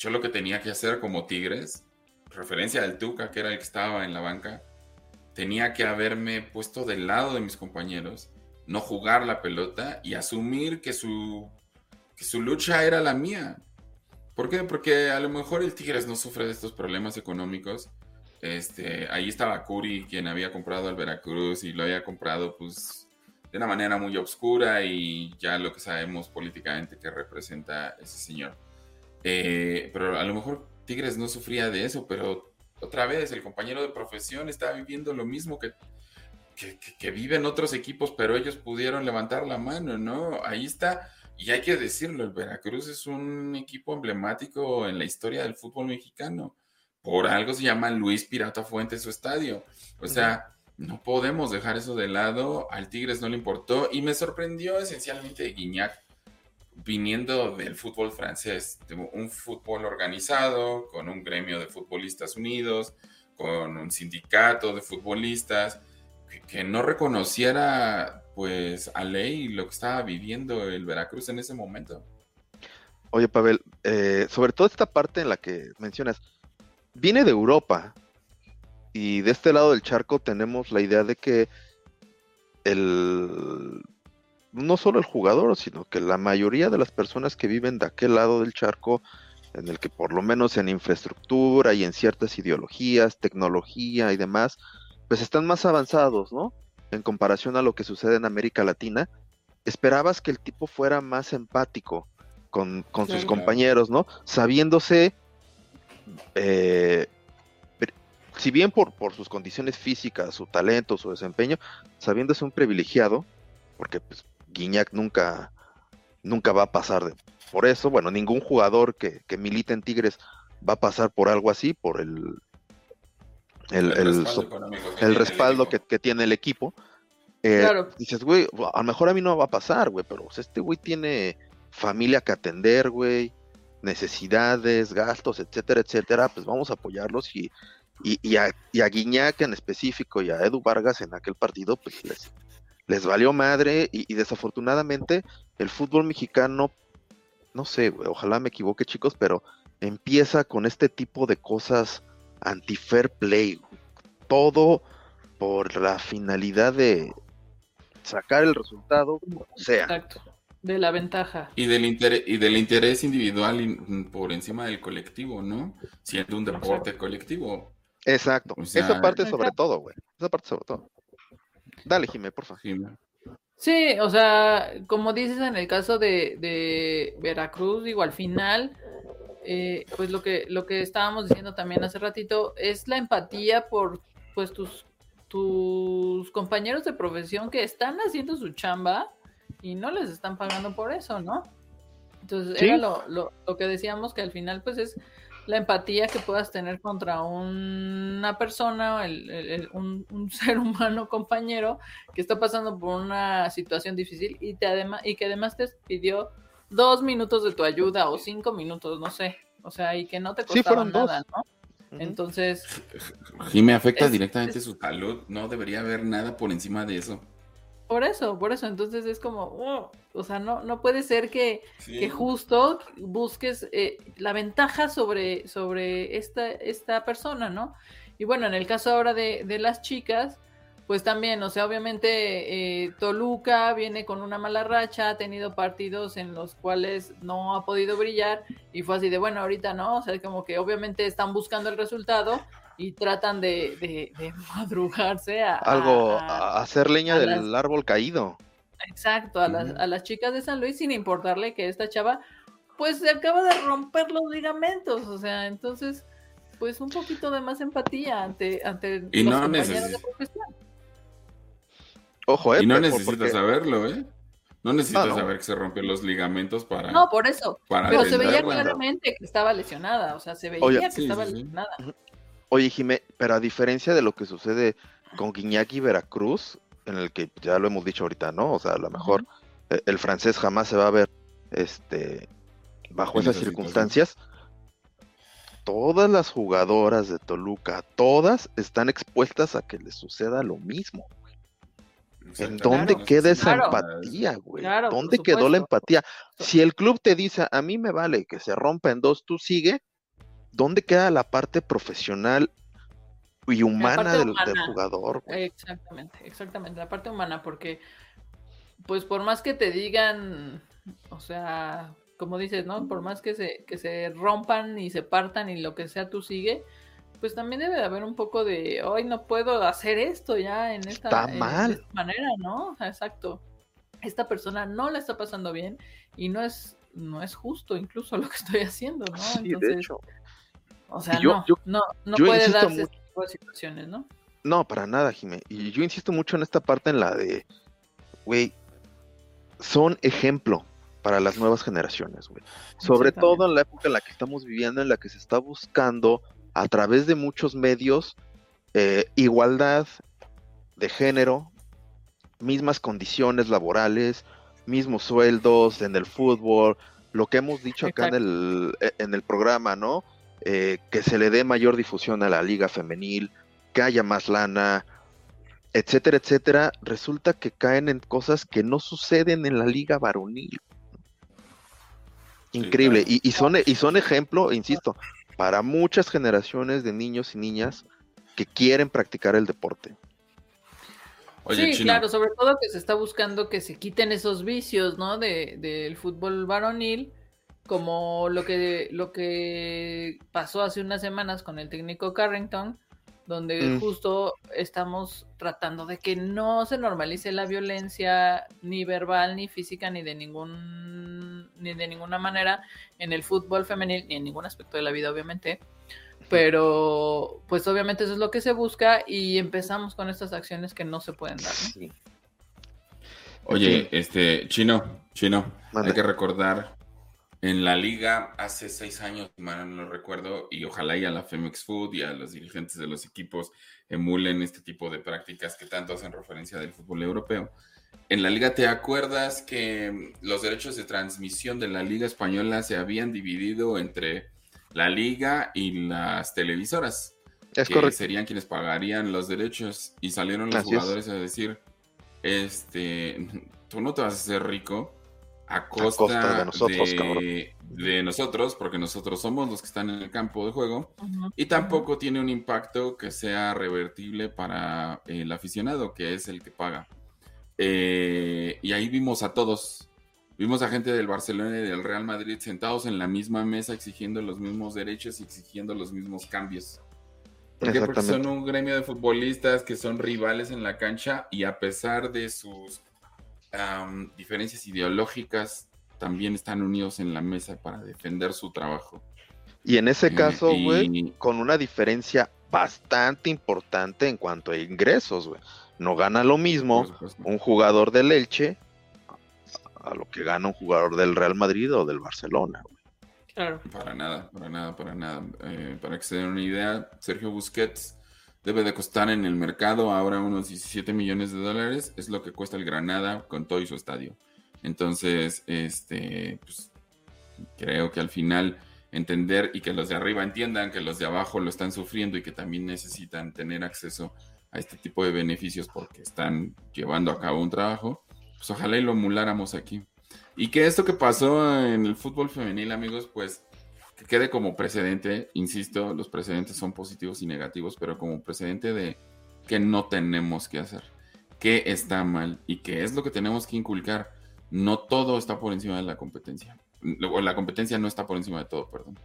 yo lo que tenía que hacer como Tigres, referencia del Tuca, que era el que estaba en la banca, tenía que haberme puesto del lado de mis compañeros, no jugar la pelota y asumir que su, su lucha era la mía. ¿Por qué? Porque a lo mejor el Tigres no sufre de estos problemas económicos. Este, ahí estaba Curi, quien había comprado al Veracruz y lo había comprado pues de una manera muy oscura y ya lo que sabemos políticamente que representa ese señor. Eh, pero a lo mejor Tigres no sufría de eso, pero otra vez el compañero de profesión está viviendo lo mismo que, que, viven otros equipos, pero ellos pudieron levantar la mano, ¿no? Ahí está. Y hay que decirlo, el Veracruz es un equipo emblemático en la historia del fútbol mexicano. Por algo se llama Luis Pirata Fuentes su estadio. O sea, no podemos dejar eso de lado. Al Tigres no le importó. Y me sorprendió esencialmente Guiñac viniendo del fútbol francés, un fútbol organizado, con un gremio de futbolistas unidos, con un sindicato de futbolistas, que, no reconociera pues a ley lo que estaba viviendo el Veracruz en ese momento. Oye, Pavel, eh, sobre todo esta parte en la que mencionas, viene de Europa, Y de este lado del charco tenemos la idea de que el no solo el jugador, sino que la mayoría de las personas que viven de aquel lado del charco, en el que por lo menos en infraestructura y en ciertas ideologías, tecnología y demás, pues están más avanzados, ¿no? En comparación a lo que sucede en América Latina, esperabas que el tipo fuera más empático con, sus compañeros, ¿no? Sabiéndose eh, si bien por, por sus condiciones físicas, su talento, su desempeño, sabiéndose un privilegiado, porque pues, Guiñac nunca, nunca va a pasar de, por eso, bueno, ningún jugador que, que milita en Tigres va a pasar por algo así, por el, el, el, respaldo, que, tiene el equipo. Eh, dices, güey, a lo mejor a mí no va a pasar, güey, pero este güey tiene familia que atender, güey, necesidades, gastos, etcétera, etcétera, pues vamos a apoyarlos y y, a, y, Guiñac en específico y a Edu Vargas en aquel partido, pues les, les valió madre y, desafortunadamente el fútbol mexicano, no sé, ojalá me equivoque chicos, pero empieza con este tipo de cosas anti-fair play. Todo por la finalidad de sacar el resultado sea. Exacto. De la ventaja. Y del, interés, y del interés individual por encima del colectivo, ¿no? Siendo un deporte colectivo. Exacto. Esa parte sobre todo, güey. Esa parte sobre todo. Dale, Jimé, por favor. Sí, o sea, como dices en el caso de, de Veracruz, digo, al final, eh, pues lo que, lo que estábamos diciendo también hace ratito, es la empatía por pues tus, tus compañeros de profesión que están haciendo su chamba y no les están pagando por eso, ¿no? Entonces, era lo, lo, lo que decíamos que al final, pues es la empatía que puedas tener contra una persona, un, <laughs> ser humano compañero que está pasando por una situación difícil y, te además, y que además te pidió dos minutos de tu ayuda o cinco minutos, no sé, o sea, y que no te costaba nada, ¿no? Entonces... Y me afecta directamente su salud, no debería haber nada por encima de eso. Por eso, por eso. Entonces es como, oh, o sea, no, no puede ser que, justo busques eh, la ventaja sobre, sobre esta, esta persona, ¿no? Y bueno, en el caso ahora de, de las chicas, pues también, o sea, obviamente eh, Toluca viene con una mala racha, ha tenido partidos en los cuales no ha podido brillar y fue así de, bueno, ahorita no, o sea, como que obviamente están buscando el resultado y tratan de, de, <laughs> madrugarse a... Algo, a, hacer leña del árbol caído. Exacto, a, las, a las chicas de San Luis sin importarle que esta chava pues se acaba de romper los ligamentos, o sea, entonces pues un poquito de más empatía ante, ante y los no compañeros de profesión. Ojo, eh, y no necesitas saberlo, ¿eh? No necesitas saber que se rompió los ligamentos para. No, por eso. pero se veía claramente que estaba lesionada. O sea, se veía que estaba lesionada. Oye, Jimé, pero a diferencia de lo que sucede con Guiñaki y Veracruz, en el que ya lo hemos dicho ahorita, ¿no? O sea, a lo mejor eh, el francés jamás se va a ver este bajo esas circunstancias. Todas las jugadoras de Toluca, todas están expuestas a que les suceda lo mismo. ¿En dónde queda esa empatía, güey? ¿Dónde quedó la empatía? Si el club te dice, a mí me vale que se rompa en dos, tú sigue, ¿dónde queda la parte profesional y humana del, jugador? Exactamente, exactamente, la parte humana, porque pues por más que te digan, o sea, como dices, ¿no? Por más que se, que se rompan y se partan y lo que sea tú sigue, pues también debe de haber un poco de, hoy no puedo hacer esto ya en esta, manera, ¿no? Exacto. Esta persona no la está pasando bien y no es, no es justo incluso <laughs> lo que estoy haciendo, ¿no? Sí, de hecho. O sea, no, no, no puede darse este tipo de situaciones, ¿no? No, para nada, Jimé. Y yo insisto mucho en esta parte en la de, güey, son ejemplo para las nuevas generaciones, güey. Sobre todo en la época en la que estamos viviendo, en la que se está buscando a través de muchos medios eh, igualdad de género, mismas condiciones laborales, mismos sueldos en el fútbol, lo que hemos dicho acá en el, en el programa, ¿no? Eh, que se le dé mayor difusión a la liga femenil, que haya más lana, etcétera, etcétera, resulta que caen en cosas que no suceden en la liga varonil. Increíble. y, son, y son ejemplo, insisto, para muchas generaciones de niños y niñas que quieren practicar el deporte. sí, claro, sobre todo que se está buscando que se quiten esos vicios, ¿no? De, del fútbol varonil, como lo que, lo que pasó hace unas semanas con el técnico Carrington, donde mm. justo estamos tratando de que no se normalice la violencia ni verbal ni física ni de ningún ni de ninguna manera en el fútbol femenil ni en ningún aspecto de la vida obviamente. Pero pues obviamente eso es lo que se busca y empezamos con estas acciones que no se pueden dar oye este chino chino hay que recordar en la liga hace seis años, mal no lo recuerdo, y ojalá y a la Femex Food y a los dirigentes de los equipos emulen este tipo de prácticas que tanto hacen referencia del fútbol europeo. En la liga, ¿te acuerdas que los derechos de transmisión de la liga española se habían dividido entre la liga y las televisoras? Es que Serían quienes pagarían los derechos y salieron los jugadores a decir, este, tú no te vas a hacer rico a costa, de nosotros, de, nosotros, porque nosotros somos los que están en el campo de juego, y tampoco tiene un impacto que sea revertible para el aficionado, que es el que paga. Eh, y ahí vimos a todos, vimos a gente del Barcelona y del Real Madrid sentados en la misma mesa exigiendo los mismos derechos y exigiendo los mismos cambios. Porque son un gremio de futbolistas que son rivales en la cancha y a pesar de sus diferencias ideológicas también están unidos en la mesa para defender su trabajo. Y en ese eh, caso, güey, con una diferencia bastante importante en cuanto a ingresos, güey. No gana lo mismo un jugador del Elche a lo que gana un jugador del Real Madrid o del Barcelona, Claro. Para nada, para nada, para nada. Eh, para que se den una idea, Sergio Busquets debe de costar en el mercado ahora unos 17 millones de dólares, es lo que cuesta el Granada con todo y su estadio. Entonces, este, pues, creo que al final entender y que los de arriba entiendan que los de abajo lo están sufriendo y que también necesitan tener acceso a este tipo de beneficios porque están llevando a cabo un trabajo, pues ojalá y lo emuláramos aquí. Y que esto que pasó en el fútbol femenil, amigos, pues que quede como precedente, insisto, los precedentes son positivos y negativos, pero como precedente de que no tenemos que hacer, que está mal y que es lo que tenemos que inculcar. No todo está por encima de la competencia. O la competencia no está por encima de todo, perdón.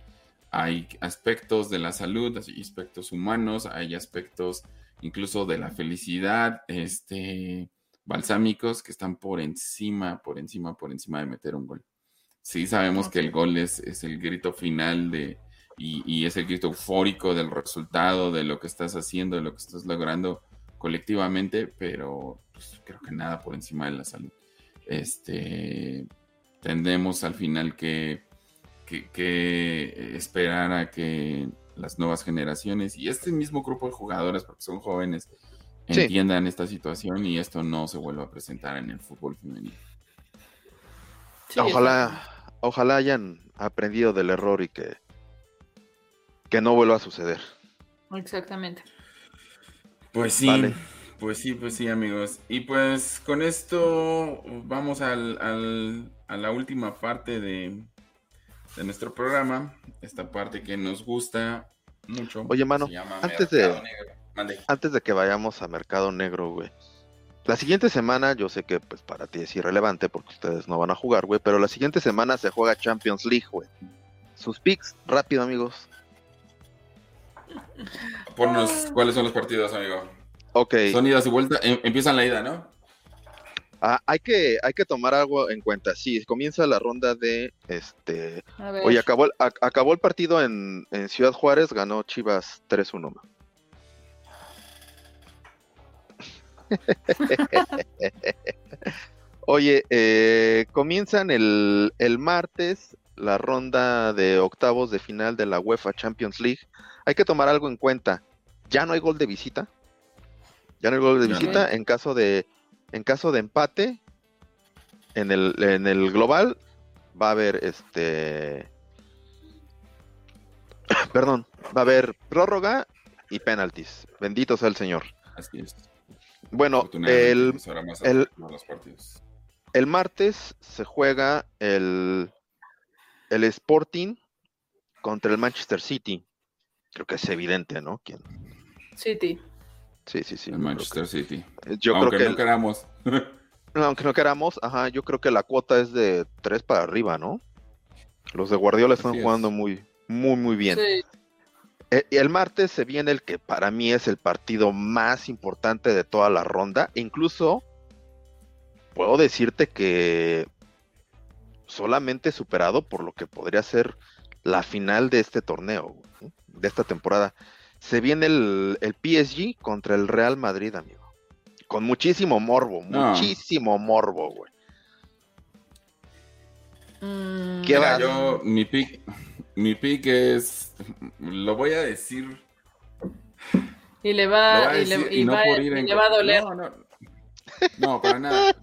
Hay aspectos de la salud, hay aspectos humanos, hay aspectos incluso de la felicidad, este, balsámicos que están por encima, por encima, por encima de meter un gol. Sí, sabemos que el gol es, el grito final de, y, es el grito eufórico del resultado, de lo que estás haciendo, de lo que estás logrando colectivamente, pero pues, creo que nada por encima de la salud. Este, tendemos al final que, que, esperar a que las nuevas generaciones y este mismo grupo de jugadores, porque son jóvenes, entiendan esta situación y esto no se vuelva a presentar en el fútbol femenino. Ojalá, ojalá hayan aprendido del error y que, que no vuelva a suceder. Exactamente. Pues sí, pues sí, pues sí, amigos. Y pues con esto vamos al, a la última parte de, de nuestro programa, esta parte que nos gusta mucho. Oye, mano, antes de, antes de que vayamos a Mercado Negro, güey. La siguiente semana, yo sé que pues para ti es irrelevante porque ustedes no van a jugar, güey, pero la siguiente semana se juega Champions League, güey. Sus picks, rápido, amigos. Ponnos cuáles son los partidos, amigo. Ok. Son idas y vueltas, em, empiezan la ida, ¿no? Ah, hay que, hay que tomar algo en cuenta. Sí, comienza la ronda de este. Oye, acabó, acabó el partido en, en Ciudad Juárez, ganó Chivas 3-1. <laughs> Oye, eh, comienzan el, martes la ronda de octavos de final de la UEFA Champions League. Hay que tomar algo en cuenta. Ya no hay gol de visita. Ya no hay gol de visita. En caso de, en caso de empate, en el, en el global, va a haber este. <coughs> Perdón, va a haber prórroga y penaltis. Bendito sea el Señor. Así es. Bueno, el, el, martes se juega el, el Sporting contra el Manchester City. Creo que es evidente, ¿no? ¿Quién, City. Sí, sí, sí. El Manchester City. Yo Aunque creo que no queramos. <laughs> Aunque no queramos, ajá, yo creo que la cuota es de 3 para arriba, ¿no? Los de Guardiola están jugando muy, muy, muy bien. Sí. Eh, el martes se viene el que para mí es el partido más importante de toda la ronda. Incluso puedo decirte que solamente superado por lo que podría ser la final de este torneo, de esta temporada. Se viene el, PSG contra el Real Madrid, amigo. Con muchísimo morbo, muchísimo morbo, güey. Mm. ¿Qué va? Yo, mi pick, mi pick es, lo voy a decir. Y le va, y le, va, le va a doler. No, para nada.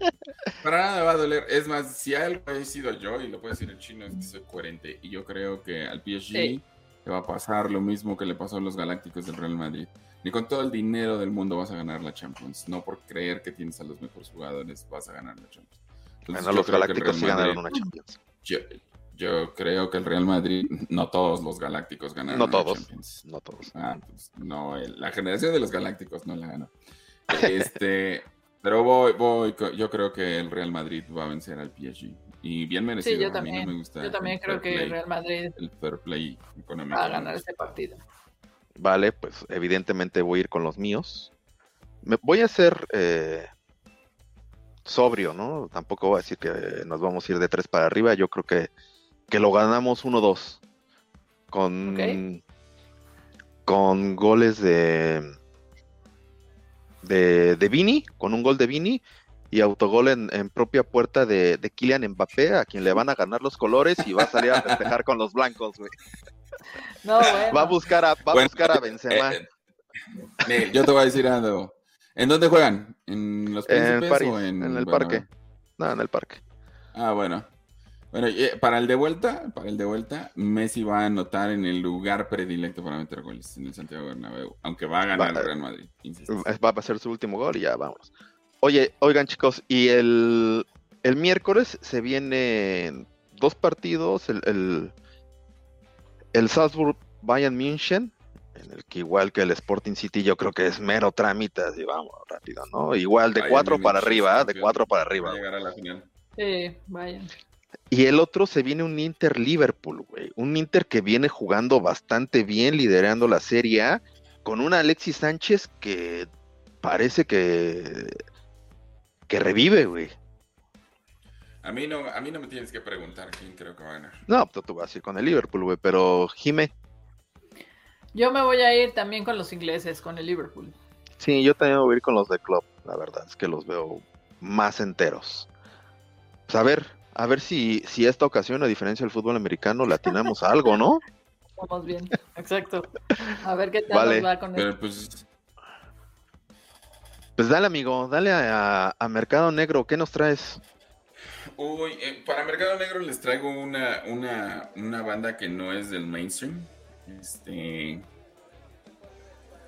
Para nada me va a doler. Es más, si algo he sido yo, y lo puedo decir el chino, es que soy coherente. Y yo creo que al PSG le va a pasar lo mismo que le pasó a los Galácticos del Real Madrid. Ni con todo el dinero del mundo vas a ganar la Champions. No por creer que tienes a los mejores jugadores vas a ganar la Champions. Entonces, los Galácticos sí ganaron una Champions. Yo, creo que el Real Madrid, no todos los Galácticos ganaron no todos, Champions. No todos. Ah, pues, no, la generación de los Galácticos no la ganó. Este, <laughs> pero voy, voy, yo creo que el Real Madrid va a vencer al PSG. Y bien merecido. Sí, yo también. me gusta yo también creo que el Real Madrid el fair play económico va a ganar este partido. Vale, pues evidentemente voy a ir con los míos. Me, voy a ser eh, sobrio, ¿no? Tampoco voy a decir que nos vamos a ir de tres para arriba. Yo creo que, que lo ganamos 1-2. Con, con goles de, de, de Vini, con un gol de Vini y autogol en, propia puerta de, de, Kylian Mbappé, a quien le van a ganar los colores y va a salir a festejar con los blancos, güey. No, bueno. Va a buscar a, va a, buscar a Benzema. Eh, eh, yo te voy a decir algo. ¿En dónde juegan? ¿En los Príncipes en París, o en, el parque? No, en el parque. Ah, bueno. Bueno, eh, para el de vuelta, para el de vuelta, Messi va a anotar en el lugar predilecto para meter goles en el Santiago Bernabéu, aunque va a ganar el Real Madrid. Va a ser su último gol y ya vamos. Oye, oigan chicos, y el, el miércoles se vienen dos partidos, el, el, el Salzburg Bayern München, en el que igual que el Sporting City yo creo que es mero trámite, y vamos rápido, ¿no? Igual de cuatro para arriba, de cuatro para arriba. llegar a la final. Sí, vayan. Y el otro se viene un Inter Liverpool, güey. Un Inter que viene jugando bastante bien, liderando la Serie A, con un Alexis Sánchez que parece que que revive, güey. A mí, no, a mí no me tienes que preguntar quién creo que va a ganar. No, tú, tú vas a ir con el Liverpool, güey, pero Jime. Yo me voy a ir también con los ingleses, con el Liverpool. Sí, yo también voy a ir con los de club, la verdad, es que los veo más enteros. Pues a ver, a ver si, si esta ocasión, a diferencia del fútbol americano, le atinamos algo, ¿no? <laughs> Vamos bien, exacto. A ver qué tal nos va con Pero pues pues dale, amigo, dale a, Mercado Negro, ¿qué nos traes? Uy, eh, para Mercado Negro les traigo una, una, banda que no es del mainstream. Este.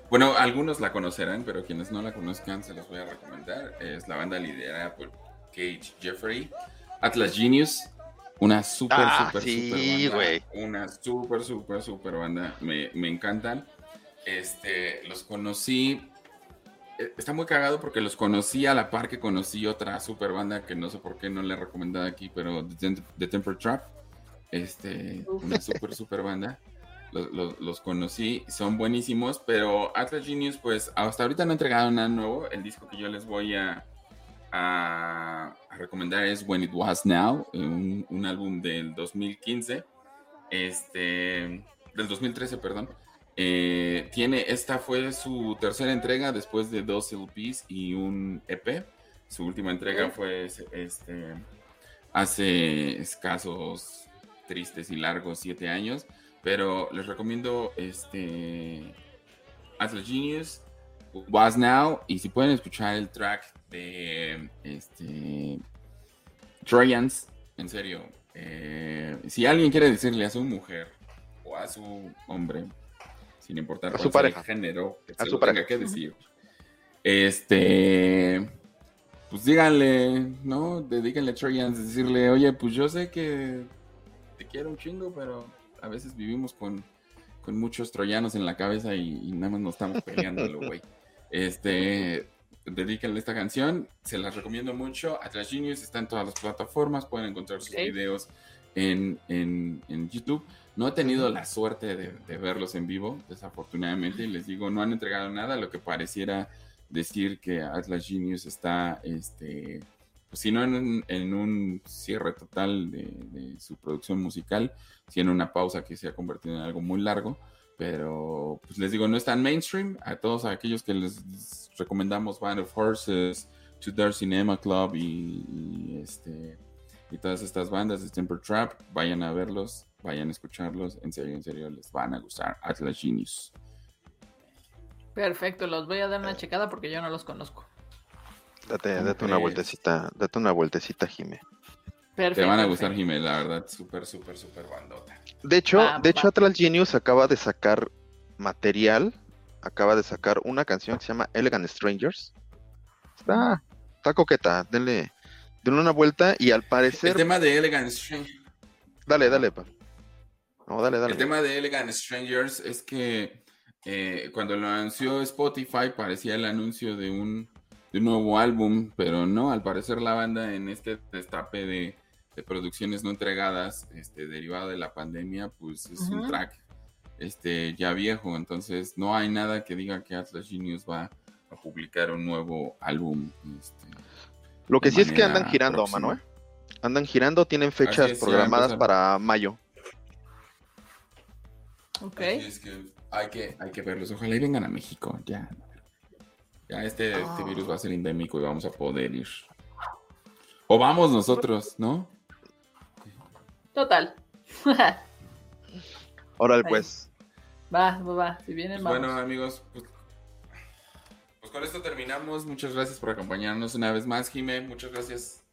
Bueno, algunos la conocerán, pero quienes no la conozcan se los voy a recomendar. Es la banda liderada por Cage Jeffrey, Atlas Genius, una super, ah, super, super banda. Una super, super, super banda. Me, me encantan. Este, los conocí eh, está muy cagado porque los conocí a la par que conocí otra super banda que no sé por qué no le he recomendado aquí, pero The, Temper Trap. Este, una super, super banda. Los, conocí, son buenísimos, pero Atlas Genius, pues hasta ahorita no han entregado nada nuevo. El disco que yo les voy a, a, recomendar es When It Was Now, un, un álbum del 2015, este, del 2013, perdón. Eh, tiene, esta fue su tercera entrega después de dos LPs y un EP. Su última entrega fue este, hace escasos, tristes y largos siete años. Pero les recomiendo este Atlas Genius, Was Now. Y si pueden escuchar el track de este Trojans, en serio. Eh, si alguien quiere decirle a su mujer o a su hombre sin importar su pareja. el género que a su pareja. que decir. Este, pues díganle, ¿no? Dedíquenle a Trojans, decirle, oye, pues yo sé que te quiero un chingo, pero a veces vivimos con, con muchos troyanos en la cabeza y, nada más nos estamos peleándolo, <laughs> güey. Este, dedíquenle esta canción, se las recomiendo mucho. Atlas Genius está en todas las plataformas, pueden encontrar sus videos en, en, YouTube. No he tenido la suerte de, verlos en vivo, desafortunadamente, y les digo, no han entregado nada, lo que pareciera decir que Atlas Genius está, este, pues si no en, un cierre total de, su producción musical, si en una pausa que se ha convertido en algo muy largo, pero pues les digo, no es tan mainstream, a todos aquellos que les recomendamos Band of Horses, To Their Cinema Club y, este y todas estas bandas de Temper Trap, vayan a verlos, vayan a escucharlos, en serio, en serio, les van a gustar. Atlas Genius. Perfecto, los voy a dar una checada porque yo no los conozco. Date, date una vueltecita, date una vueltecita, Jime. Perfecto, Te van a gustar, Jime, la verdad, súper, súper, súper bandota. De hecho, de hecho, Atlas Genius acaba de sacar material, acaba de sacar una canción que se llama Elegant Strangers. Está, está coqueta, denle, denle una vuelta y al parecer. El tema de Elegant Strangers. Dale, dale, pa. No, dale, dale. El tema de Elegant Strangers es que eh, cuando lo anunció Spotify parecía el anuncio de un, nuevo álbum, pero no, al parecer la banda en este destape de, producciones no entregadas, este, derivado de la pandemia, pues es un track este, ya viejo, entonces no hay nada que diga que Atlas Genius va a publicar un nuevo álbum. Este, Lo que sí es que andan girando, Manuel. Andan girando, tienen fechas programadas para mayo. Ok. es que hay que, hay que verlos. Ojalá y vengan a México. Ya. Ya este, este ah. virus va a ser endémico y vamos a poder ir. O vamos nosotros, ¿no? Total. <laughs> Órale, pues. Va, va, va. Si vienen, pues Bueno, amigos, pues, pues, con esto terminamos. Muchas gracias por acompañarnos una vez más, Jime. Muchas gracias.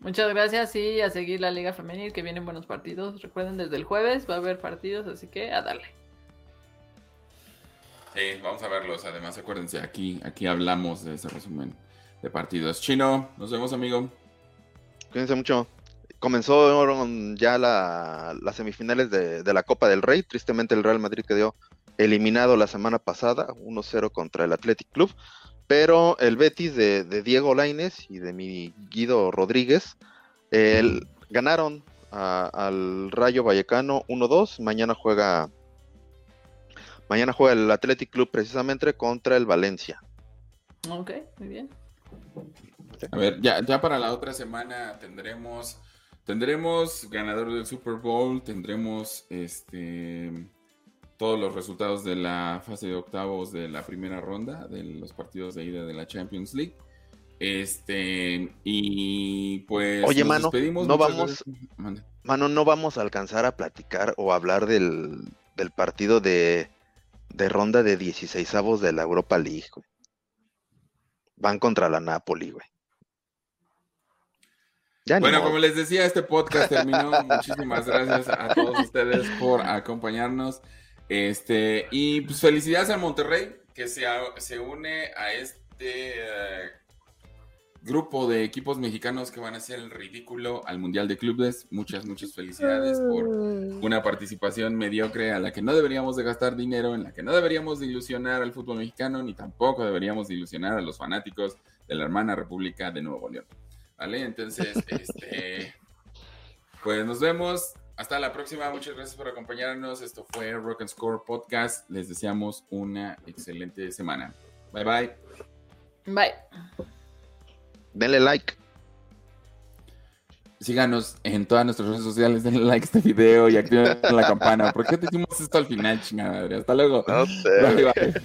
Muchas gracias y a seguir la Liga Femenil, que vienen buenos partidos. Recuerden, desde el jueves va a haber partidos, así que a darle. Sí, vamos a verlos. Además, acuérdense, aquí, aquí hablamos de ese resumen de partidos. Chino, nos vemos, amigo. Cuídense mucho. Comenzó ya las semifinales de, la Copa del Rey. Tristemente, el Real Madrid quedó eliminado la semana pasada, 1-0 contra el Athletic Club. Pero el Betis de, Diego Laines y de mi Guido Rodríguez ganaron al Rayo Vallecano 1-2. Mañana juega Mañana juega el Athletic Club precisamente contra el Valencia. Ok, muy bien. A ver, ya, ya para la otra semana tendremos tendremos ganador del Super Bowl, tendremos este todos los resultados de la fase de octavos de la primera ronda de los partidos de ida de la Champions League. Este, y pues Oye, mano, no vamos Mano, no vamos a alcanzar a platicar o hablar del, del partido de de ronda de 16 avos de la Europa League, Van contra la Napoli, güey. Bueno, como les decía, este podcast terminó. <laughs> Muchísimas gracias a todos ustedes por acompañarnos. Este, y pues felicidades a Monterrey, que se, se une a este eh, grupo de equipos mexicanos que van a hacer el ridículo al Mundial de Clubes. Muchas, muchas felicidades por una participación mediocre a la que no deberíamos de gastar dinero, en la que no deberíamos de ilusionar al fútbol mexicano, ni tampoco deberíamos de ilusionar a los fanáticos de la hermana República de Nuevo León. ¿Vale? Entonces, <laughs> este, pues nos vemos. Hasta la próxima. Muchas gracias por acompañarnos. Esto fue Rock and Score Podcast. Les deseamos una excelente semana. Bye bye. Bye denle like. Síganos en todas nuestras redes sociales, denle like a este video y activen la campana. ¿Por qué te hicimos esto al final, chingada madre? Hasta luego. No sé. Bye, bye.